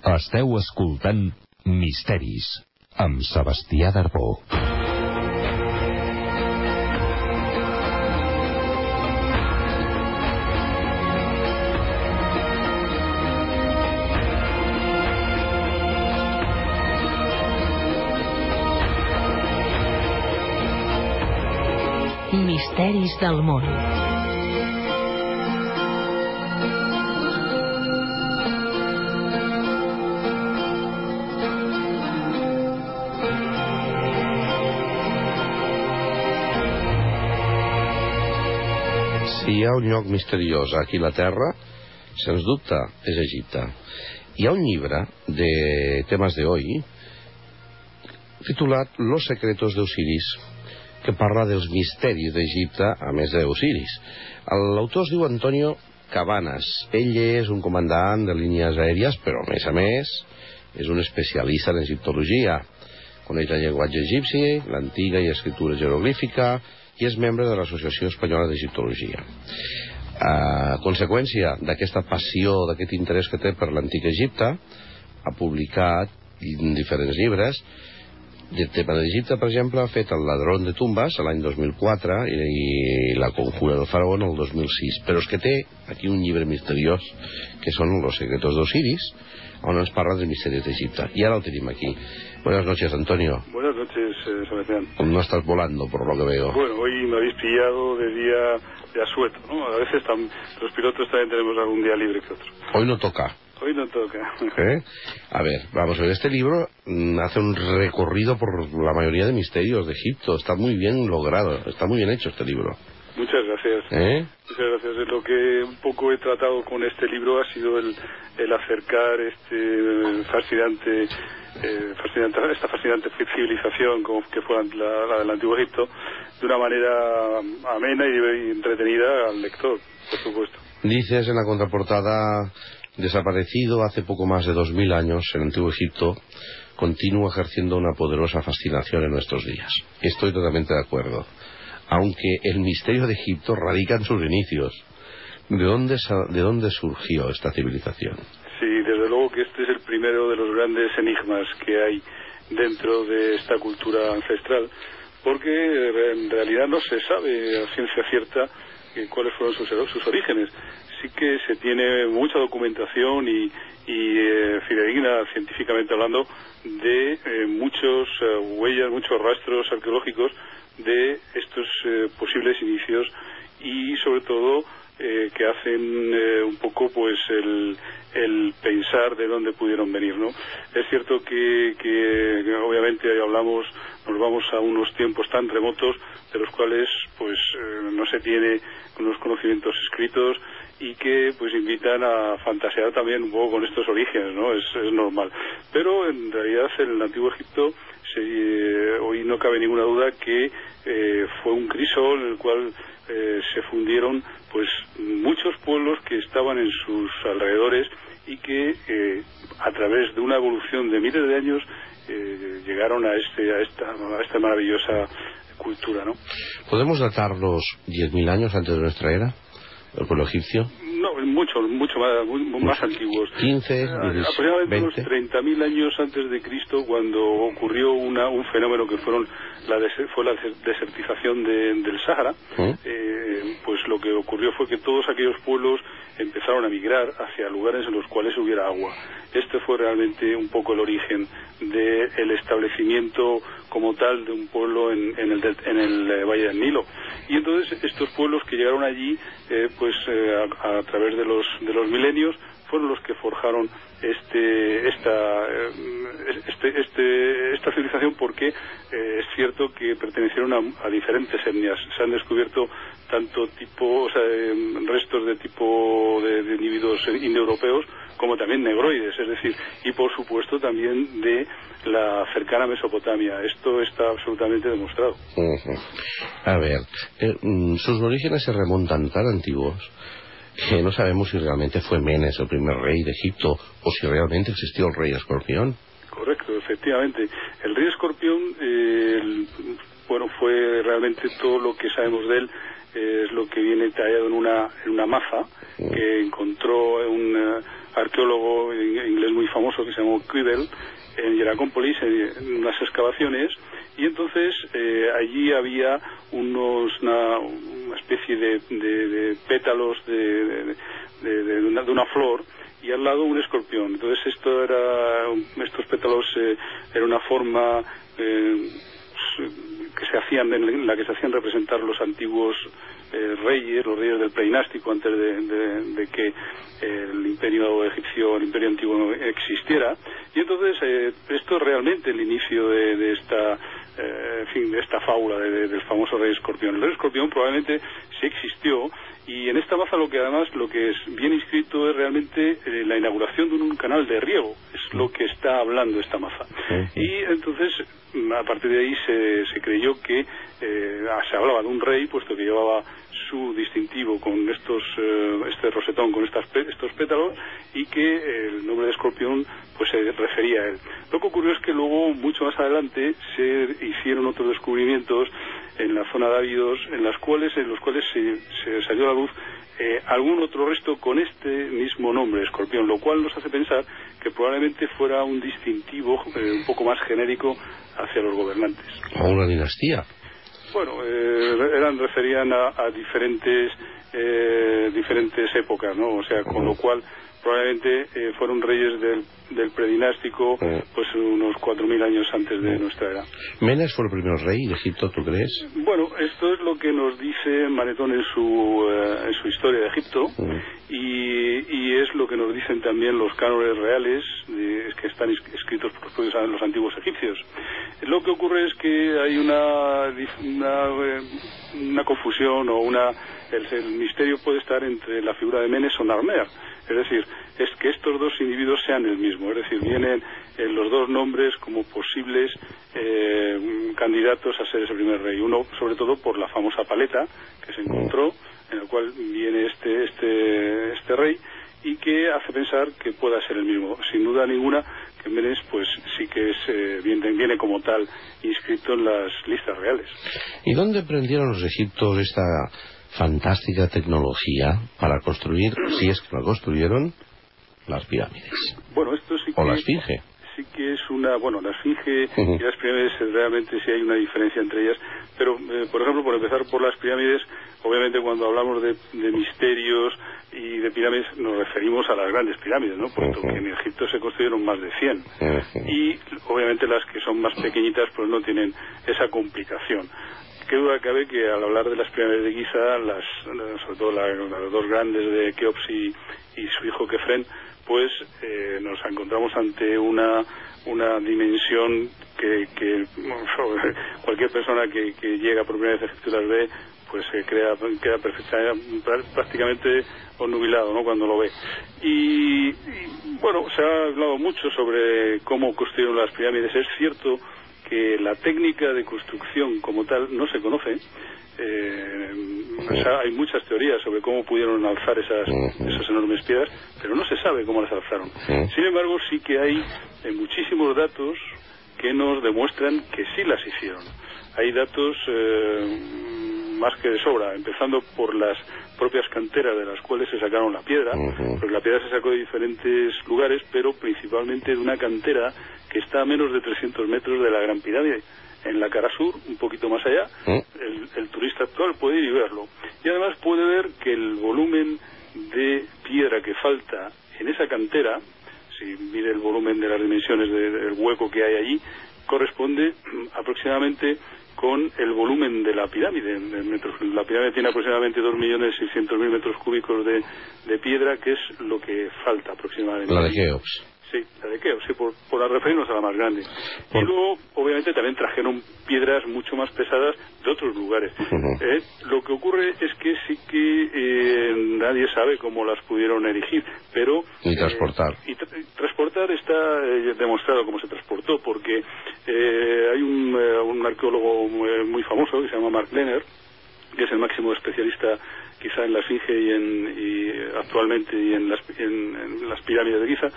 Esteu escoltant Misteris amb Sebastià Darbó. Misteris del món. Hi ha un lloc misteriós aquí a la Terra, sens dubte, és Egipte. Hi ha un llibre de temes de titulat Los secretos de Osiris, que parla dels misteris d'Egipte, a més d'Osiris. L'autor es diu Antonio Cabanas. Ell és un comandant de línies aèries, però a més a més és un especialista en egiptologia. Coneix el llenguatge egipci, l'antiga i escriptura jeroglífica, i és membre de l'Associació Espanyola d'Egiptologia. A conseqüència d'aquesta passió, d'aquest interès que té per l'antic Egipte, ha publicat diferents llibres del tema d'Egipte, per exemple, ha fet El ladrón de tumbas l'any 2004 i, i La conjura del faraón el 2006. Però és que té aquí un llibre misteriós que són Los secretos d'Osiris, on ens parla dels misteris d'Egipte. I ara el tenim aquí. Buenas noches, Antonio. Buenas noches, eh, Sebastián. No estás volando, por lo que veo. Bueno, hoy me habéis pillado de día de asueto, ¿no? A veces tam- los pilotos también tenemos algún día libre que otro. Hoy no toca. Hoy no toca. ¿eh? A ver, vamos a ver. Este libro mm, hace un recorrido por la mayoría de misterios de Egipto. Está muy bien logrado. Está muy bien hecho este libro. Muchas gracias. ¿Eh? Muchas gracias. Lo que un poco he tratado con este libro ha sido el, el acercar este fascinante, eh, fascinante, esta fascinante civilización como que fue la, la del Antiguo Egipto de una manera amena y, entretenida al lector, por supuesto. Dices en la contraportada, desaparecido hace poco más de dos mil años, el antiguo Egipto continúa ejerciendo una poderosa fascinación en nuestros días. Estoy totalmente de acuerdo. Aunque el misterio de Egipto radica en sus inicios. ¿De dónde, de dónde surgió esta civilización? Sí, desde luego que este es el primero de los grandes enigmas que hay dentro de esta cultura ancestral, porque eh, en realidad no se sabe a ciencia cierta eh, cuáles fueron sus, sus orígenes. Sí que se tiene mucha documentación y, y eh, fidedigna científicamente hablando de eh, muchos huellas, muchos rastros arqueológicos de estos eh, posibles inicios y sobre todo eh, que hacen eh, un poco pues el, pensar de dónde pudieron venir no es cierto que, que, obviamente hablamos nos vamos a unos tiempos tan remotos de los cuales pues no se tiene unos conocimientos escritos y que pues invitan a fantasear también un poco con estos orígenes no es, normal. Pero en realidad en el antiguo Egipto se, eh, hoy no cabe ninguna duda que eh, fue un crisol en el cual eh, se fundieron pues muchos pueblos que estaban en sus alrededores y que eh, a través de una evolución de miles de años llegaron a este a esta maravillosa cultura no ¿Podemos datar los 10.000 años antes de nuestra era? ¿El pueblo egipcio? No mucho mucho más antiguos 15, Eh, aproximadamente unos 20. 30.000 años antes de Cristo cuando ocurrió una, un fenómeno que fueron la des- fue la des- desertización de- del Sáhara ¿Eh? eh, pues lo que ocurrió fue que todos aquellos pueblos empezaron a migrar hacia lugares en los cuales hubiera agua. Este fue realmente un poco el origen del establecimiento como tal de un pueblo en, en el, en el, eh, Valle del Nilo. Y entonces estos pueblos que llegaron allí, eh, pues eh, a, a través de los, de los milenios, fueron los que forjaron este, esta, eh, este, este- esta civilización porque eh, es cierto que pertenecieron a, a diferentes etnias. Se han descubierto tanto tipo, o sea, em, restos de tipo de, de individuos indoeuropeos como también negroides, es decir, y por supuesto también de la cercana Mesopotamia. Esto está absolutamente demostrado. A ver, eh, mm, sus orígenes se remontan tan antiguos que no sabemos si realmente fue Menes el primer rey de Egipto o si realmente existió el rey escorpión. Correcto, efectivamente. El rey escorpión, eh, el- bueno, fue realmente todo lo que sabemos de él eh, es lo que viene tallado en una, en una maza que encontró un eh, arqueólogo inglés muy famoso que se llamó Quibble en Hieracómpolis en, unas excavaciones y entonces eh, allí había unos una, especie de, pétalos de, de, una, flor y al lado un escorpión. Entonces esto era estos pétalos eh, era una forma eh, que se hacían en la que se hacían representar los antiguos eh, reyes, los reyes del preinástico antes de, que el imperio egipcio, el imperio antiguo existiera. Y entonces eh, esto es realmente el inicio de, esta eh, fin, de esta fábula del famoso rey escorpión. El rey escorpión probablemente sí existió y en esta baza lo que además lo que es bien inscrito es realmente eh, la inauguración de un canal de riego, es lo que está hablando esta maza. Y entonces mm, a partir de ahí se, se creyó que eh, se hablaba de un rey, puesto que llevaba su distintivo con estos, eh, este rosetón, con estas, estos pétalos, y que el nombre de escorpión pues se refería a él. Lo que ocurrió es que luego, mucho más adelante, se hicieron otros descubrimientos en la zona de Ávidos, en las cuales, en los cuales se, salió a la luz eh, algún otro resto con este mismo nombre, escorpión, lo cual nos hace pensar que probablemente fuera un distintivo eh, un poco más genérico hacia los gobernantes. O una dinastía. Bueno, eh, eran referían a, a diferentes diferentes épocas, ¿no? O sea, con lo cual probablemente eh, fueron reyes del, del predinástico mm. pues unos 4.000 años antes de nuestra era. ¿Menes fue el primer rey de Egipto, tú crees? Bueno, esto es lo que nos dice Manetón en su, eh, en su historia de Egipto y, y, es lo que nos dicen también los cánones reales que están escritos por los, los antiguos egipcios. Lo que ocurre es que hay una, una, eh, una confusión o una el, misterio puede estar entre la figura de Menes o Narmer. Es decir, es que estos dos individuos sean el mismo. Es decir, vienen eh, los dos nombres como posibles eh, candidatos a ser ese primer rey. Uno, sobre todo, por la famosa paleta que se encontró, en la cual viene este, este, este rey y que hace pensar que pueda ser el mismo. Sin duda ninguna, que Menes pues sí que es, eh, viene, viene, como tal inscrito en las listas reales. ¿Y dónde prendieron los egipcios esta fantástica tecnología para construir, si es que la construyeron, las pirámides. Bueno, esto sí que... O la esfinge. Sí que es una... Bueno, la esfinge y las pirámides realmente sí hay una diferencia entre ellas, pero, eh, por ejemplo, por empezar por las pirámides, obviamente cuando hablamos de, misterios y de pirámides nos referimos a las grandes pirámides, ¿no? Puesto que en Egipto se construyeron más de 100. Y obviamente las que son más pequeñitas pues no tienen esa complicación qué duda cabe que al hablar de las pirámides de Giza, las, sobre todo las dos grandes de Keops y, su hijo Kefren, pues eh, nos encontramos ante una, una dimensión que, cualquier persona que, llega por primera vez a Egipto las ve, pues se crea, queda prácticamente onubilado ¿no? cuando lo ve. Y, y, bueno, se ha hablado mucho sobre cómo construyeron las pirámides. Es cierto que la técnica de construcción como tal no se conoce. Eh, hay muchas teorías sobre cómo pudieron alzar esas, esas enormes piedras, pero no se sabe cómo las alzaron. Sin embargo, sí que hay eh, muchísimos datos que nos demuestran que sí las hicieron. Hay datos eh, más que de sobra, empezando por las propias canteras de las cuales se sacaron la piedra, porque la piedra se sacó de diferentes lugares, pero principalmente de una cantera que está a menos de 300 metros de la Gran Pirámide. En la cara sur, un poquito más allá, mm. el, turista actual puede ir y verlo. Y además puede ver que el volumen de piedra que falta en esa cantera, si mide el volumen de las dimensiones del hueco que hay allí, corresponde aproximadamente con el volumen de la pirámide. La pirámide tiene aproximadamente 2.600.000 metros cúbicos de, de, piedra, que es lo que falta aproximadamente. La de. Sí, la de Keops, sí, por, por referirnos a la más grande. Y luego, obviamente, también trajeron piedras mucho más pesadas de otros lugares. Eh, lo que ocurre es que sí que eh, nadie sabe cómo las pudieron erigir, pero... Y transportar. Eh, y, transportar está demostrado cómo se transportó, porque hay un, un arqueólogo muy, muy, famoso que se llama Mark Lenner, que es el máximo especialista quizá en la Esfinge y, en, y actualmente y en las, en, pirámides de Giza,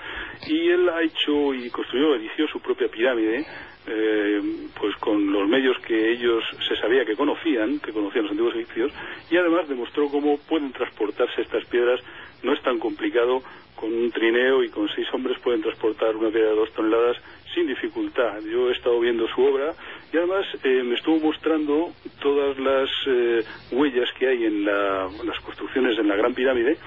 y él ha hecho y construyó, eligió su propia pirámide, eh, pues con los medios que ellos se sabía que conocían, que conocían los antiguos egipcios, y además demostró cómo pueden transportarse estas piedras, no es tan complicado, con un trineo y con seis hombres pueden transportar una piedra de dos toneladas sin dificultad. Yo he estado viendo su obra y además eh, me estuvo mostrando todas las eh, huellas que hay en, las construcciones en la Gran Pirámide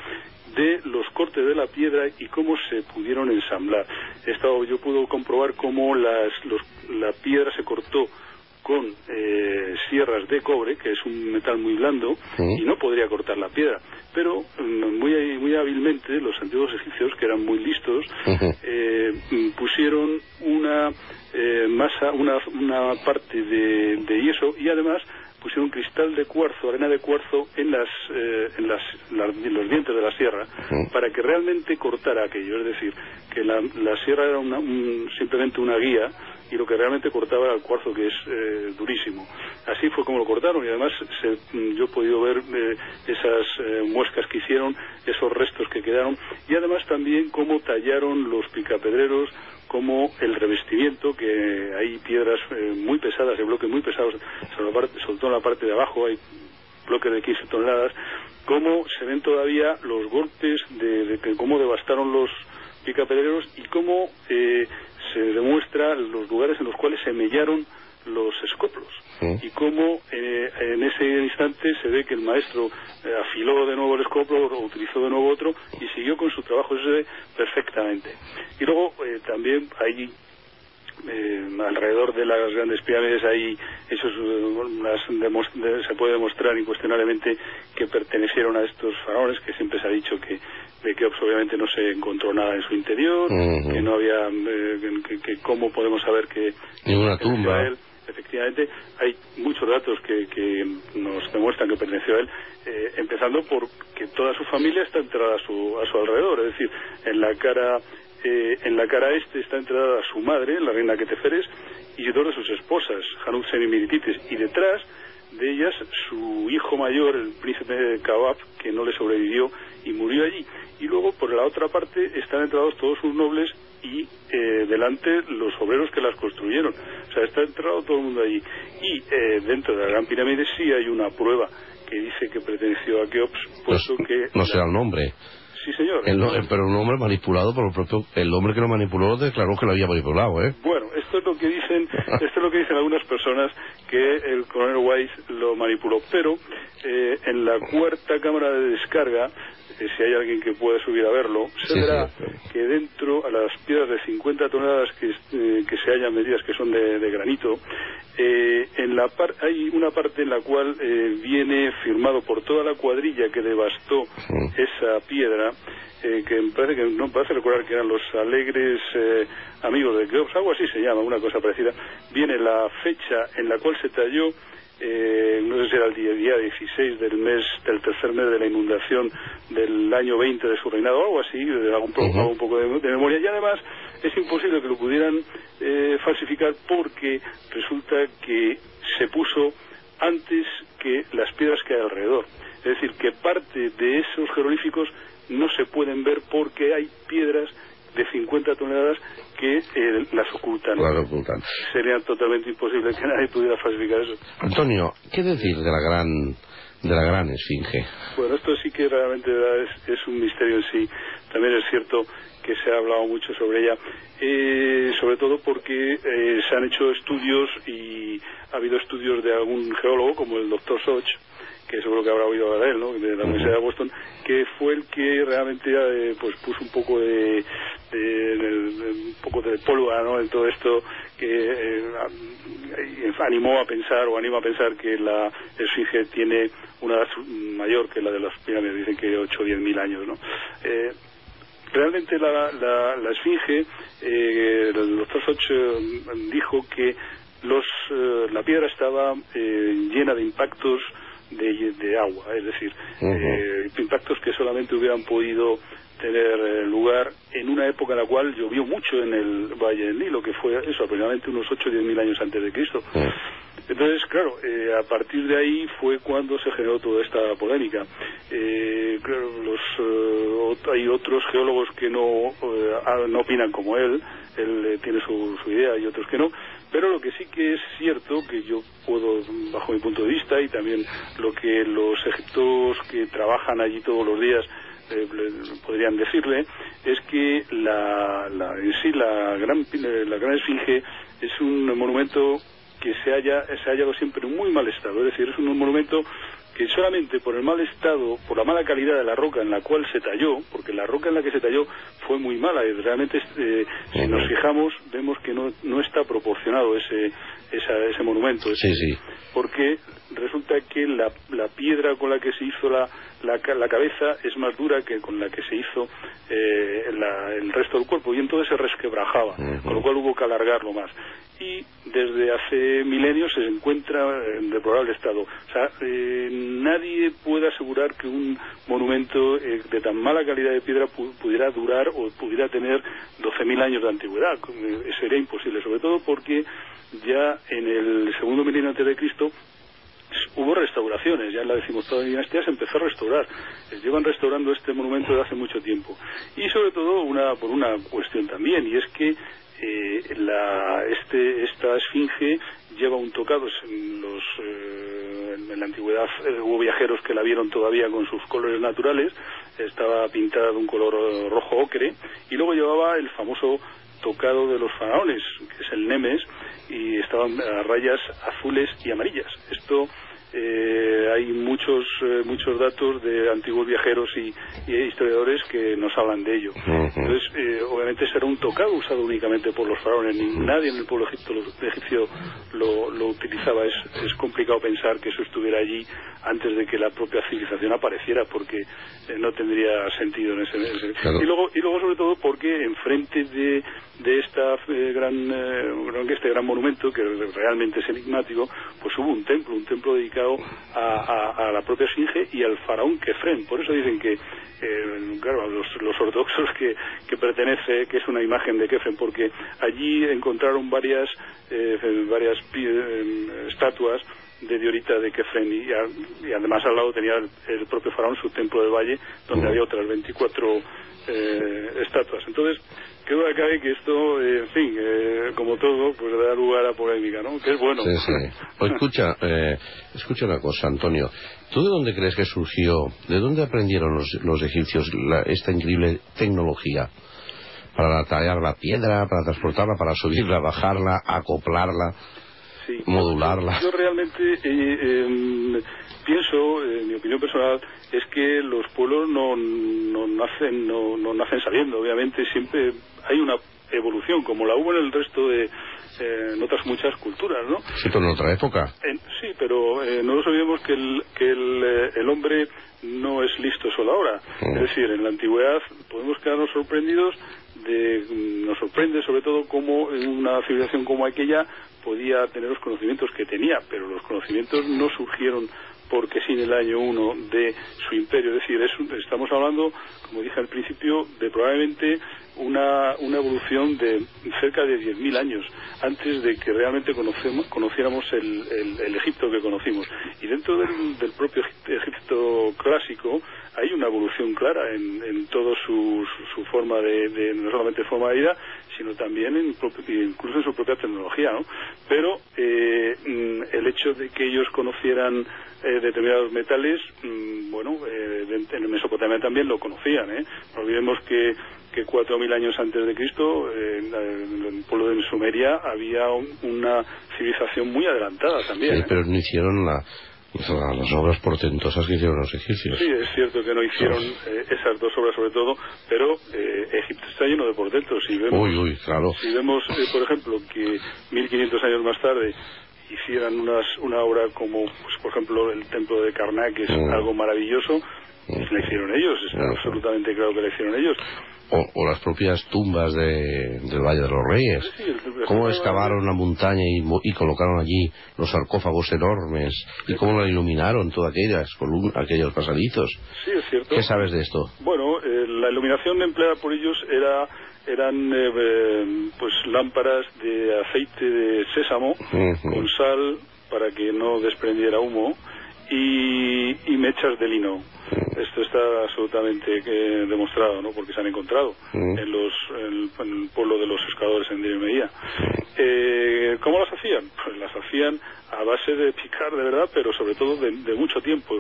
de los cortes de la piedra y cómo se pudieron ensamblar. He estado, yo pude comprobar cómo las, la piedra se cortó con eh, sierras de cobre, que es un metal muy blando, y no podría cortar la piedra. Pero mm, muy, muy hábilmente los antiguos egipcios, que eran muy listos, eh, pusieron una eh, masa, una, una parte de, de yeso y además pusieron cristal de cuarzo, arena de cuarzo en, las, en, las, los dientes de la sierra para que realmente cortara aquello. Es decir, que la, la sierra era una, simplemente una guía y lo que realmente cortaba era el cuarzo que es eh, durísimo. Así fue como lo cortaron y además mm, yo he podido ver eh, esas eh, muescas que hicieron, esos restos que quedaron y además también cómo tallaron los picapedreros, como el revestimiento, que hay piedras muy pesadas, el bloque muy pesados, sobre, todo en la parte de abajo hay bloques de 15 toneladas, cómo se ven todavía los golpes de, de cómo devastaron los picapedreros y cómo se demuestra los lugares en los cuales se mellaron los escoplos. Y cómo eh, en ese instante se ve que el maestro eh, afiló de nuevo el escoplo, utilizó de nuevo otro y siguió con su trabajo. Ese perfectamente. Y luego eh, también hay alrededor de las grandes pirámides hay esos se puede demostrar incuestionablemente que pertenecieron a estos faraones que siempre se ha dicho que de que obviamente no se encontró nada en su interior, que no había, eh, que, cómo podemos saber que... Ninguna tumba. A él. Efectivamente, hay muchos datos que, que nos demuestran que perteneció a él, eh, empezando por que toda su familia está enterrada a su, a su alrededor, es decir, en la cara eh, en la cara este está enterrada su madre, la reina Keteferes, y dos de sus esposas, Hanutzen y Miritites, y detrás de ellas su hijo mayor, el príncipe Kabab, que no le sobrevivió y murió allí y luego por la otra parte están entrados todos sus nobles y eh, delante los obreros que las construyeron. O sea, está entrado todo el mundo allí. Y eh, dentro de la Gran Pirámide sí hay una prueba que dice que perteneció a Keops, puesto pues, que... No será el nombre. Sí, señor. pero un hombre manipulado por el propio... El hombre que lo manipuló declaró que lo había manipulado, ¿eh? Bueno, esto es lo que dicen, esto es lo que dicen algunas personas, que el coronel Weiss lo manipuló. Pero eh, en la cuarta cámara de descarga si hay alguien que pueda subir a verlo, se verá que dentro a las piedras de 50 toneladas que, eh, que se hayan medidas que son de, granito, eh, en la hay una parte en la cual eh, viene firmado por toda la cuadrilla que devastó esa piedra, que me parece que no parece recordar que eran los alegres amigos de Keops, algo así se llama, una cosa parecida, viene la fecha en la cual se talló eh, no sé si era el día, día 16 del mes, del tercer mes de la inundación del año 20 de su reinado o algo así, hago un, poco, un poco de, memoria. Y además es imposible que lo pudieran eh, falsificar porque resulta que se puso antes que las piedras que hay alrededor. Es decir, que parte de esos jeroglíficos no se pueden ver porque hay piedras de 50 toneladas que eh, las ocultan. ocultan. Sería totalmente imposible que nadie pudiera falsificar eso. Antonio, ¿qué decir de la gran de la gran esfinge? Bueno, esto sí que realmente es, un misterio en sí. También es cierto que se ha hablado mucho sobre ella, eh, sobre todo porque eh, se han hecho estudios y ha habido estudios de algún geólogo como el doctor Soch, que seguro que habrá oído hablar de él, ¿no? de la Universidad de Boston, que fue el que realmente eh, pues puso un poco de, un poco de pólvora ¿no? en todo esto que eh, animó a pensar o anima a pensar que la esfinge tiene una edad mayor que la de las pirámides, dicen que 8 o 10 mil años. ¿no? Eh, realmente la, la, la esfinge, el doctor Soch dijo que los, la piedra estaba llena de impactos de, agua, es decir, eh, impactos que solamente hubieran podido tener eh, lugar en una época en la cual llovió mucho en el Valle del Nilo, que fue eso, aproximadamente unos 8 o 10 mil años antes de Cristo. Entonces, claro, eh, a partir de ahí fue cuando se generó toda esta polémica. Eh, claro, los, eh, hay otros geólogos que no, no opinan como él, él tiene su, su idea y otros que no, pero lo que sí que es cierto, que yo puedo, bajo mi punto de vista, y también lo que los egiptos que trabajan allí todos los días eh, podrían decirle, es que la, la, en sí la gran, la gran esfinge es un monumento que se haya, se ha hallado siempre en muy mal estado, es decir, es un monumento que solamente por el mal estado, por la mala calidad de la roca en la cual se talló, porque la roca en la que se talló fue muy mala y realmente eh, si nos fijamos vemos que no, no está proporcionado ese, ese monumento. Sí, sí. Porque resulta que la, la piedra con la que se hizo la, la, cabeza es más dura que con la que se hizo eh, el resto del cuerpo y entonces se resquebrajaba, con lo cual hubo que alargarlo más. Y desde hace milenios se encuentra en deplorable estado. O sea, eh, nadie puede asegurar que un monumento eh, de tan mala calidad de piedra pudiera durar o pudiera tener 12.000 años de antigüedad. sería imposible, sobre todo porque ya en el segundo milenio antes de Cristo ya en la decimoctava dinastía se empezó a restaurar. Llevan restaurando este monumento desde hace mucho tiempo. Y sobre todo una, por una cuestión también, y es que eh, la, este, esta esfinge lleva un tocado en, los, eh, en la antigüedad eh, hubo viajeros que la vieron todavía con sus colores naturales estaba pintada de un color rojo ocre y luego llevaba el famoso tocado de los faraones que es el nemes y estaban a rayas azules y amarillas esto eh, hay muchos eh, muchos datos de antiguos viajeros y, historiadores que nos hablan de ello. Entonces, eh, obviamente será un tocado usado únicamente por los faraones. Nadie en el pueblo egipcio lo, lo utilizaba. Es, es, complicado pensar que eso estuviera allí antes de que la propia civilización apareciera, porque no tendría sentido en ese. Y luego y luego sobre todo porque enfrente de de esta gran este gran monumento que realmente es enigmático, pues hubo un templo, un templo dedicado a, la propia Esfinge y al faraón Kefren. Por eso dicen que, eh, claro, los, los ortodoxos que, que, pertenece, que es una imagen de Kefren, porque allí encontraron varias, eh, varias eh, estatuas de Diorita de Kefren y, además al lado tenía el, propio faraón su templo de valle donde había otras 24 estatuas. Entonces, qué duda cabe que esto, eh, en fin, eh, como todo, pues da lugar a polémica, ¿no? Que es bueno. Sí, sí. Pues escucha, eh, escucha una cosa, Antonio. ¿Tú de dónde crees que surgió, de dónde aprendieron los, los egipcios esta increíble tecnología? Para tallar la piedra, para transportarla, para subirla, bajarla, acoplarla, modularla. Yo realmente em, pienso, en mi opinión personal, es que los pueblos no, no nacen no, no nacen saliendo. Obviamente siempre hay una evolución, como la hubo en el resto de, eh, en otras muchas culturas, ¿no? Sí, pero en otra época. sí, pero eh, no nos olvidemos que, el, que el, eh, el, hombre no es listo solo ahora. Mm. Es decir, en la antigüedad podemos quedarnos sorprendidos de, nos sorprende sobre todo cómo una civilización como aquella podía tener los conocimientos que tenía, pero los conocimientos no surgieron porque sin el año 1 de su imperio. Es decir, estamos hablando, como dije al principio, de probablemente una, una evolución de cerca de 10.000 años antes de que realmente conociéramos el, el, Egipto que conocimos. Y dentro del, del propio Egipto clásico hay una evolución clara en, en toda su, su, forma de, no solamente forma de vida, sino también en, incluso en su propia tecnología, ¿no? Pero eh, mm, el hecho de que ellos conocieran eh, determinados metales, mm, bueno, eh, en Mesopotamia también lo conocían, ¿eh? No olvidemos que que 4.000 años antes de Cristo, en, el pueblo de Sumeria, había una civilización muy adelantada también. Sí, pero no hicieron la, las obras portentosas que hicieron los egipcios. Sí, es cierto que no hicieron eh, esas dos obras sobre todo, pero eh, Egipto está lleno de portentos. Si vemos, uy, uy, claro. Si vemos, eh, por ejemplo, que 1500 años más tarde hicieran unas, una obra como, pues, por ejemplo, el templo de Karnak, que es mm. algo maravilloso, pues la hicieron ellos, es absolutamente claro que la hicieron ellos. O, las propias tumbas de, del Valle de los Reyes. cómo excavaron la montaña y, y, colocaron allí los sarcófagos enormes y cómo la iluminaron todas aquellas aquellos pasadizos. Sí, es cierto. ¿Qué sabes de esto? Bueno, eh, la iluminación empleada por ellos era eran eh, eh, pues lámparas de aceite de sésamo con sal para que no desprendiera humo y, y mechas de lino. Esto está absolutamente eh, demostrado, ¿no? Porque se han encontrado en, los, en, el pueblo de los pescadores en Dirimeía. Eh, ¿Cómo las hacían? Pues las hacían a base de picar de verdad, pero sobre todo de, mucho tiempo.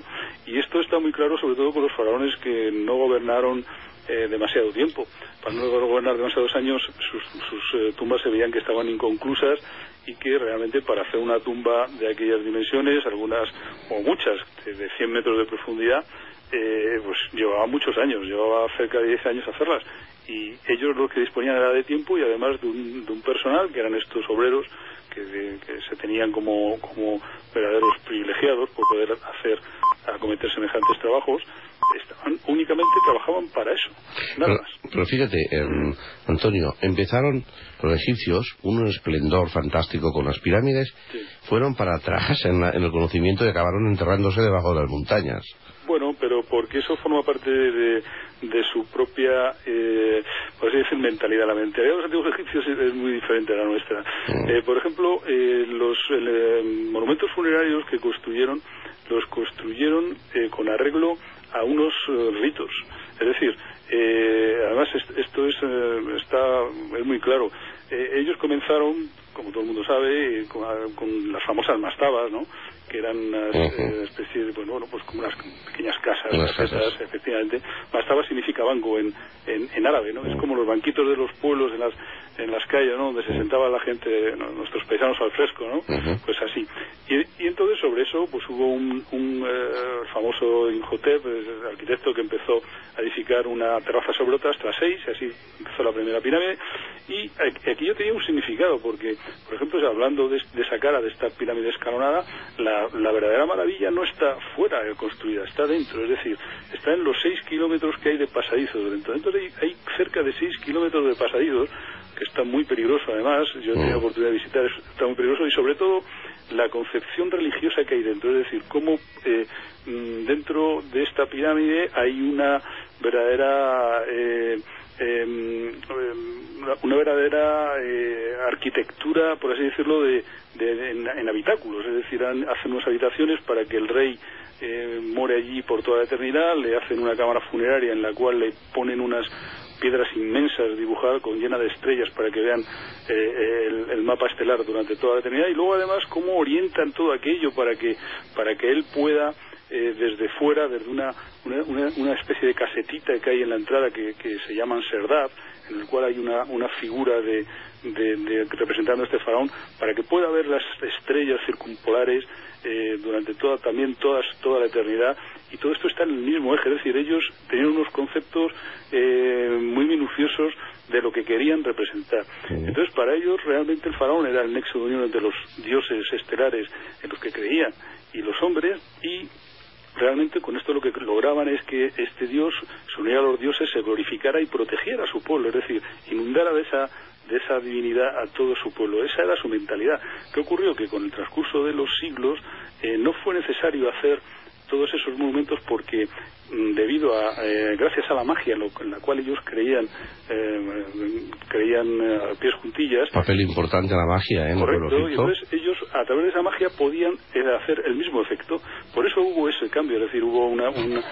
Y esto está muy claro sobre todo con los faraones que no gobernaron eh, demasiado tiempo. Para no gobernar demasiados años, sus, sus eh, tumbas se veían que estaban inconclusas y que realmente para hacer una tumba de aquellas dimensiones, algunas o muchas de 100 metros de profundidad, eh, pues llevaba muchos años, llevaba cerca de 10 años hacerlas. Y ellos lo que disponían era de tiempo y además de un, personal, que eran estos obreros que, se tenían como, como verdaderos privilegiados por poder hacer, acometer semejantes trabajos, estaban, únicamente trabajaban para eso, nada pero, más. Pero fíjate, em, Antonio, empezaron los egipcios, un esplendor fantástico con las pirámides, fueron para atrás en, en el conocimiento y acabaron enterrándose debajo de las montañas. Bueno, pero porque eso forma parte de, su propia, eh, por así decir, mentalidad. La mentalidad de los antiguos egipcios es, muy diferente a la nuestra. Mm. Eh, por ejemplo, eh, los eh, monumentos funerarios que construyeron, los construyeron con arreglo a unos ritos. Es decir, además esto es, está, es muy claro. ellos comenzaron, como todo el mundo sabe, con, con las famosas mastabas, ¿no? Que eran unas eh, especies de, pues, bueno, pues como unas pequeñas casas, efectivamente. Bastaba significa banco en, en, árabe, ¿no? Es como los banquitos de los pueblos en las, en las calles, ¿no? Donde se sentaba la gente, nuestros paisanos al fresco, ¿no? Pues así. Y, y, entonces sobre eso, pues hubo un, un eh, famoso Inhotep, arquitecto que empezó a edificar una terraza sobre otra hasta seis, y así empezó la primera pirámide. Y aquí yo tenía un significado, porque, por ejemplo, hablando de, de esa cara de esta pirámide escalonada, la la, verdadera maravilla no está fuera de construida, está dentro, es decir, está en los 6 kilómetros que hay de pasadizos dentro. Entonces hay, cerca de 6 kilómetros de pasadizos, que está muy peligroso además, yo he tenido la mm. oportunidad de visitar, está muy peligroso y sobre todo la concepción religiosa que hay dentro, es decir, cómo eh, mm, dentro de esta pirámide hay una verdadera... Eh, em, una verdadera eh, arquitectura, por así decirlo, de, en, habitáculos, es decir, hacen unas habitaciones para que el rey eh, more allí por toda la eternidad, le hacen una cámara funeraria en la cual le ponen unas piedras inmensas dibujadas con llena de estrellas para que vean eh, el, mapa estelar durante toda la eternidad y luego además cómo orientan todo aquello para que para que él pueda eh, desde fuera, desde una, una, una, especie de casetita que hay en la entrada que, que se llaman Serdab, en el cual hay una, una figura de, representando a este faraón para que pueda ver las estrellas circumpolares eh, durante toda también todas, toda la eternidad y todo esto está en el mismo eje, es decir, ellos tenían unos conceptos eh, muy minuciosos de lo que querían representar. Entonces, para ellos realmente el faraón era el nexo de unión entre los dioses estelares en los que creían y los hombres y realmente con esto lo que lograban es que este Dios se uniera a los dioses, se glorificara y protegiera a su pueblo, es decir, inundara de esa de esa divinidad a todo su pueblo. Esa era su mentalidad. ¿Qué ocurrió? Que con el transcurso de los siglos eh, no fue necesario hacer todos esos monumentos porque debido a eh, gracias a la magia en, la cual ellos creían eh, creían eh, a pies juntillas. Papel importante la magia ¿eh? correcto y entonces ellos a través de esa magia podían hacer el mismo efecto. Por eso hubo ese cambio es decir hubo una, una,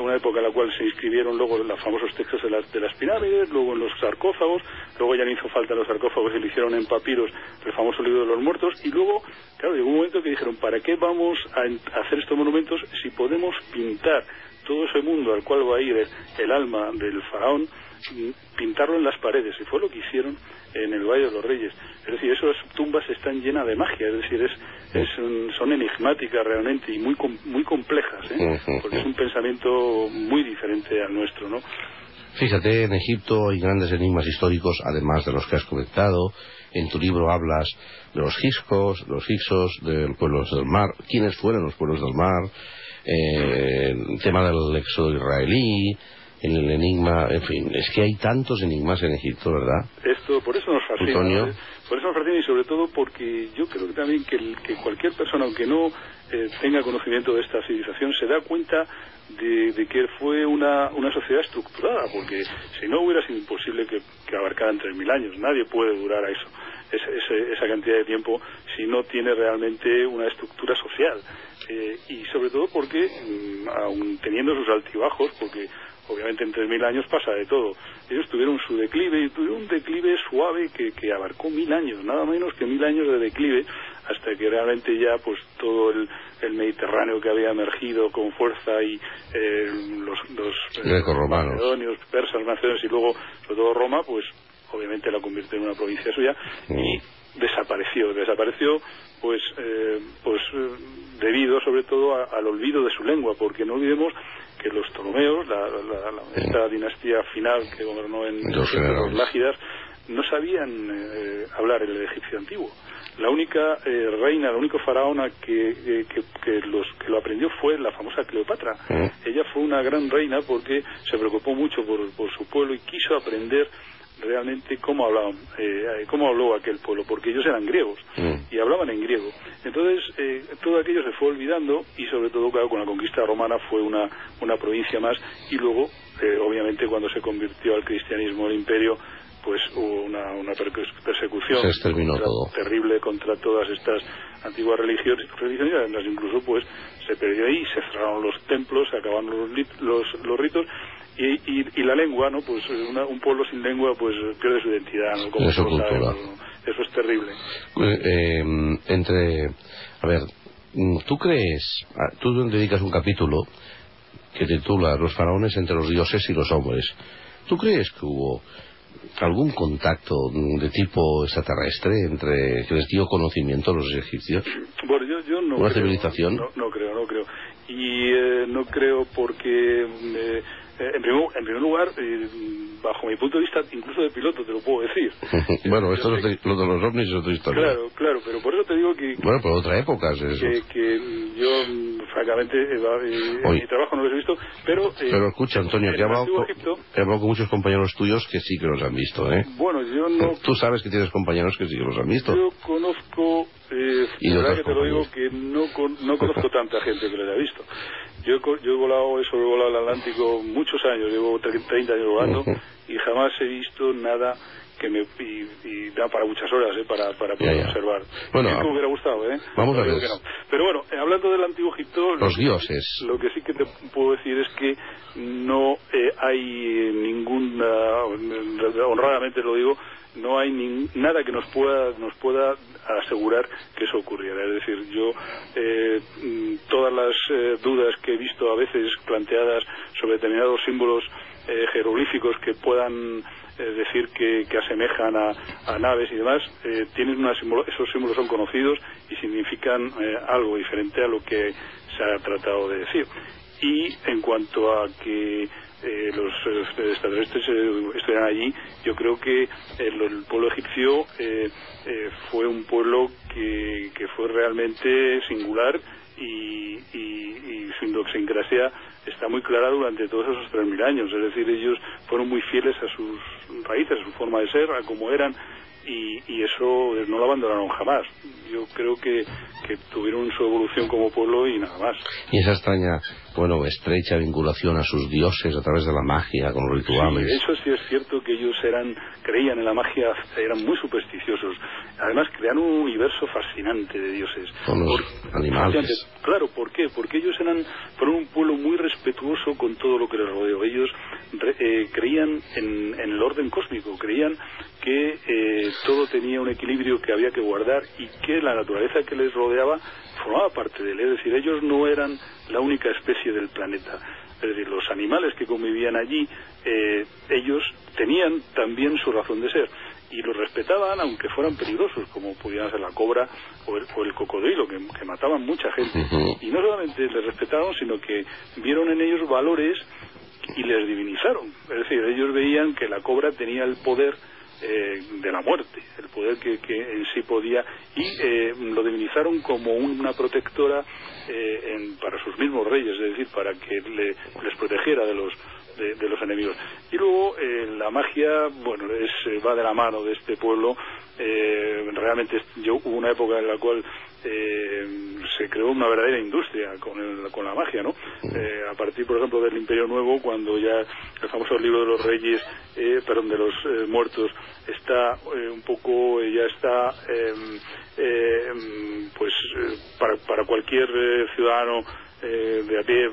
una, época en la cual se inscribieron luego los famosos textos de las, de las pirámides luego en los sarcófagos luego ya no hizo falta los sarcófagos y lo hicieron en papiros el famoso libro de los muertos y luego claro llegó un momento que dijeron ¿para qué vamos a hacer estos monumentos si podemos pintar todo ese mundo al cual va a ir el, alma del faraón, pintarlo en las paredes, y fue lo que hicieron en el Valle de los Reyes. Es decir, esas tumbas están llenas de magia, es decir, es, son enigmáticas realmente y muy, muy complejas, ¿eh? porque es un pensamiento muy diferente al nuestro, ¿no? Fíjate, en Egipto hay grandes enigmas históricos, además de los que has comentado. En tu libro hablas de los giscos, los hixos, de los pueblos del mar. ¿Quiénes fueron los pueblos del mar? Eh, el tema del éxodo israelí, en el enigma, en fin, es que hay tantos enigmas en Egipto, ¿verdad? Esto, por eso nos fascina, por eso me fascina y sobre todo porque yo creo que también que, que cualquier persona, aunque no eh, tenga conocimiento de esta civilización, se da cuenta de, que fue una, una, sociedad estructurada, porque si no hubiera sido imposible que, que abarcaran 3.000 años. Nadie puede durar a eso, esa cantidad de tiempo si no tiene realmente una estructura social. Eh, y sobre todo porque, mm, aun teniendo sus altibajos, porque obviamente en 3.000 años pasa de todo. Ellos tuvieron su declive y tuvieron un declive suave que, que abarcó mil años, nada menos que mil años de declive, hasta que realmente ya pues todo el, el Mediterráneo que había emergido con fuerza y eh, los, los eh, macedonios, persas, macedonios y luego sobre todo Roma, pues obviamente la convirtió en una provincia suya y mm. desapareció, desapareció pues eh, pues eh, debido sobre todo al olvido de su lengua, porque no olvidemos que los Ptolomeos, la, esta dinastía final que gobernó en los, Lágidas, no sabían eh, hablar el egipcio antiguo. La única eh, reina, la única faraona que, que, los, que lo aprendió fue la famosa Cleopatra. Ella fue una gran reina porque se preocupó mucho por, por su pueblo y quiso aprender realmente cómo hablaban, eh, cómo habló aquel pueblo, porque ellos eran griegos mm. y hablaban en griego. Entonces, eh, todo aquello se fue olvidando y sobre todo, claro, con la conquista romana fue una, una provincia más y luego, eh, obviamente, cuando se convirtió al cristianismo el imperio, pues hubo una, una persecución terrible contra todas estas antiguas religiones, religiones incluso pues se perdió ahí, se cerraron los templos, se acabaron los, los, los ritos y, y, la lengua, ¿no? Pues un pueblo sin lengua pues pierde su identidad, ¿no? Como eso, eso es terrible. Eh, entre, a ver, ¿tú crees, ah, tú dedicas un capítulo que titula Los faraones entre los dioses y los hombres. ¿Tú crees que hubo algún contacto de tipo extraterrestre entre que les dio conocimiento a los egipcios? Bueno, yo, yo no ¿Una creo, civilización? No, creo, no creo. Y eh, no creo porque... Eh, eh, en, primer, en primer lugar, eh, bajo mi punto de vista, incluso de piloto, te lo puedo decir. bueno, esto es lo de los ovnis es otra historia. Claro, claro, pero por eso te digo que... Bueno, por otra época es eso. Que, yo, francamente, eh, en mi trabajo no lo he visto, pero... pero escucha, Antonio, que he hablado, con, muchos compañeros tuyos que sí que los han visto, ¿eh? Bueno, yo no... Tú sabes que tienes compañeros que sí que los han visto. Yo conozco... Eh, y la verdad que te lo digo que no, no conozco tanta gente que lo haya visto. Yo, yo he volado, he sobrevolado el Atlántico muchos años, llevo 30 años volando y jamás he visto nada que me y, da para muchas horas ¿eh? para, para poder observar. Bueno, me hubiera gustado, ¿eh? Vamos a ver. Pero bueno, hablando del antiguo Egipto, los dioses. Lo que sí que te puedo decir es que no eh, hay ninguna, honradamente lo digo, no hay nada que nos pueda nos pueda asegurar que eso ocurriera. Es decir, yo eh, mm, todas las eh, dudas que he visto a veces planteadas sobre determinados símbolos eh, jeroglíficos que puedan decir que, asemejan a, naves y demás, tienen una esos símbolos son conocidos y significan algo diferente a lo que se ha tratado de decir. Y en cuanto a que eh, los eh, extraterrestres eh, estuvieran allí, yo creo que el, pueblo egipcio fue un pueblo que, fue realmente singular y, su idiosincrasia está muy clara durante todos esos 3.000 años. Es decir, ellos fueron muy fieles a sus raíces, a su forma de ser, a cómo eran, y, eso no lo abandonaron jamás. Yo creo que, que tuvieron su evolución como pueblo y nada más. Y esa extraña bueno, estrecha vinculación a sus dioses a través de la magia, con los rituales. Sí, eso sí es cierto que ellos eran, creían en la magia, eran muy supersticiosos. Además, crean un universo fascinante de dioses. Con los animales. Claro, ¿por qué? Porque ellos eran, fueron un pueblo muy respetuoso con todo lo que les rodeó. Ellos eh, creían en, el orden cósmico, creían que eh, todo tenía un equilibrio que había que guardar y que la naturaleza que les rodeaba formaba parte de él. Es decir, ellos no eran la única especie del planeta. Es decir, los animales que convivían allí, eh, ellos tenían también su razón de ser y los respetaban aunque fueran peligrosos, como pudieran ser la cobra o el, cocodrilo, que, mataban mucha gente. Y no solamente les respetaron, sino que vieron en ellos valores y les divinizaron. Es decir, ellos veían que la cobra tenía el poder eh, de la muerte, el poder que, en sí podía, y eh, lo divinizaron como una protectora eh, para sus mismos reyes, es decir, para que les protegiera de los de, los enemigos. Y luego eh, la magia, bueno, es, eh, va de la mano de este pueblo. Eh, realmente yo, hubo una época en la cual se creó una verdadera industria con, con la magia, ¿no? a partir, por ejemplo, del Imperio Nuevo, cuando ya el famoso libro de los reyes, perdón, de los muertos, está un poco, ya está, em, pues para, para cualquier ciudadano de a pie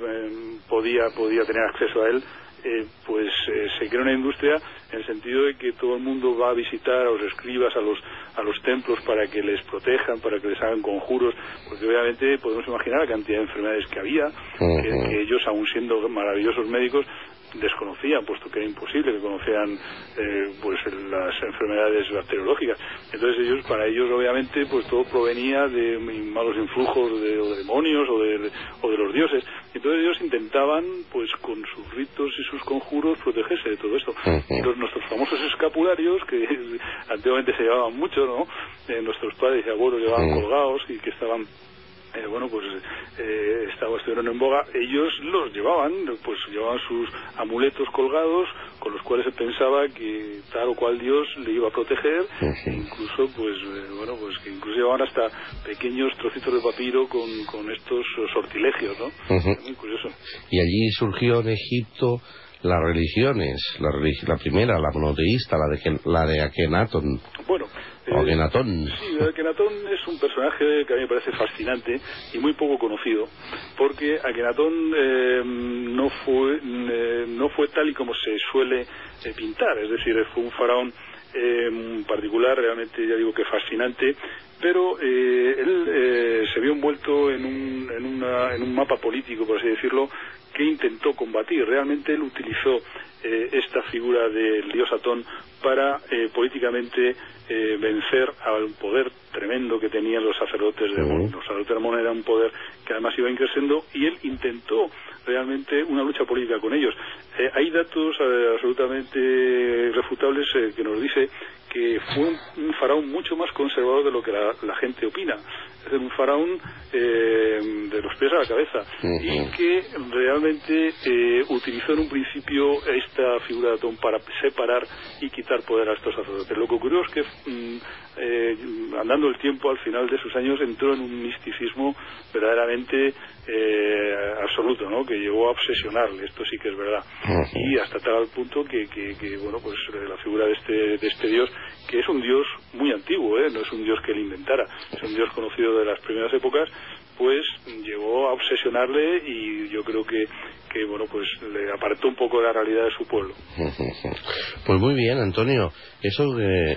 podía, podía tener acceso a él, eh, pues eh, se crea una industria en el sentido de que todo el mundo va a visitar a los escribas, a los, a los templos para que les protejan, para que les hagan conjuros, porque obviamente podemos imaginar la cantidad de enfermedades que había, que ellos, aún siendo maravillosos médicos, desconocían, puesto que era imposible que conocieran eh, pues las enfermedades bacteriológicas. Entonces ellos, para ellos obviamente, pues todo provenía de malos influjos de, demonios o de, o de los dioses. Entonces ellos intentaban, pues con sus ritos y sus conjuros, protegerse de todo esto. Nuestros famosos escapularios, que antiguamente se llevaban mucho, ¿no? Eh, nuestros padres y abuelos llevaban colgados y que estaban eh, bueno, pues eh, estaba, estuvieron en boga, ellos los llevaban, pues llevaban sus amuletos colgados con los cuales se pensaba que tal o cual Dios le iba a proteger, incluso, pues, eh, bueno, pues que incluso llevaban hasta pequeños trocitos de papiro con, con estos sortilegios, ¿no? Muy curioso. Y allí surgió en Egipto las religiones, la, la primera, la monoteísta, la de, la de Akenaton. Bueno, Akenatón. Sí, Akenatón es un personaje que a mí me parece fascinante y muy poco conocido, porque Akenatón eh, no, fue, eh, no fue tal y como se suele eh, pintar, es decir, fue un faraón eh, particular, realmente ya digo que fascinante, pero él se vio envuelto en un, en, una, en un mapa político, por así decirlo, que intentó combatir. Realmente él utilizó esta figura del dios Atón para políticamente eh, vencer al poder tremendo que tenían los sacerdotes de Mon. Los sacerdotes de Mon era un poder que además iba creciendo y él intentó realmente una lucha política con ellos. Eh, hay datos eh, absolutamente refutables que nos dice que fue un, faraón mucho más conservador de lo que la, gente opina. Es decir, un faraón de los pies a la cabeza y que realmente utilizó en un principio esta figura de Atón para separar y quitar poder a estos sacerdotes. Lo que ocurrió es que Mm, eh, andando el tiempo al final de sus años entró en un misticismo verdaderamente eh, absoluto, ¿no? Que llegó a obsesionarle, esto sí que es verdad. Y hasta tal punto que, que, bueno, pues eh, la figura de este, de este dios, que es un dios muy antiguo, ¿eh? No es un dios que él inventara, es un dios conocido de las primeras épocas, pues llegó a obsesionarle y yo creo que, que bueno pues le apartó un poco de la realidad de su pueblo. Pues muy bien, Antonio. Eso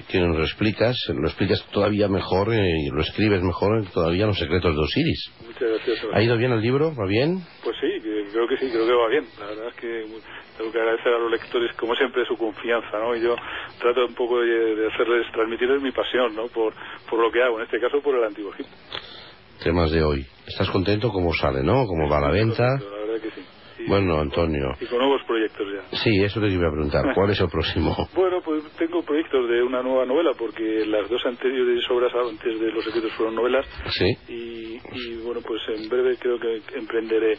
que, nos lo explicas, lo explicas todavía mejor eh, y lo escribes mejor todavía los secretos de Osiris. Muchas gracias. ¿Ha ido bien el libro? ¿Va bien? Pues sí, creo que sí, creo que va bien. La verdad es que tengo que agradecer a los lectores, como siempre, su confianza, ¿no? Y yo trato un poco de, hacerles, transmitirles mi pasión, ¿no? Por, por lo que hago, en este caso por el Antiguo Egipto temas de hoy. ¿Estás contento cómo sale, no? ¿Cómo va la venta? La verdad que sí. bueno, Antonio. Y con nuevos proyectos ya. Sí, eso te iba a preguntar. ¿Cuál es el próximo? bueno, pues tengo proyectos de una nueva novela, porque las dos anteriores obras antes de Los Secretos fueron novelas. Sí. Y, y bueno, pues en breve creo que emprenderé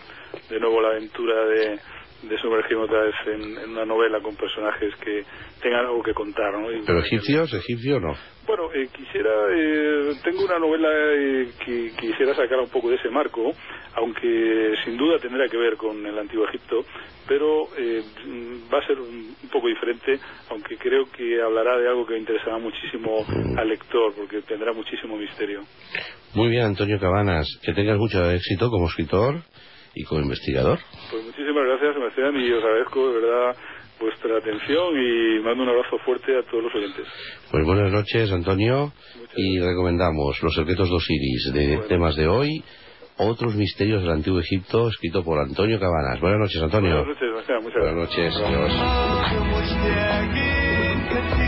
de nuevo la aventura de de sumergirme otra vez en, una novela con personajes que tengan algo que contar. ¿no? ¿Pero egipcios? ¿Egipcio no? Bueno, eh, quisiera, eh, tengo una novela eh, que quisiera sacar un poco de ese marco, aunque sin duda tendrá que ver con el Antiguo Egipto, pero va a ser un, poco diferente, aunque creo que hablará de algo que interesará muchísimo al lector, porque tendrá muchísimo misterio. Muy bien, Antonio Cabanas, que tengas mucho éxito como escritor y como investigador. Pues muchísimas gracias, Sebastián, y os agradezco de verdad vuestra atención y mando un abrazo fuerte a todos los oyentes. Pues buenas noches, Antonio, y recomendamos Los secretos de Osiris de temas de hoy, Otros misterios del Antiguo Egipto, escrito por Antonio Cabanas. Buenas noches, Antonio. Buenas noches, Sebastián. Muchas Buenas noches,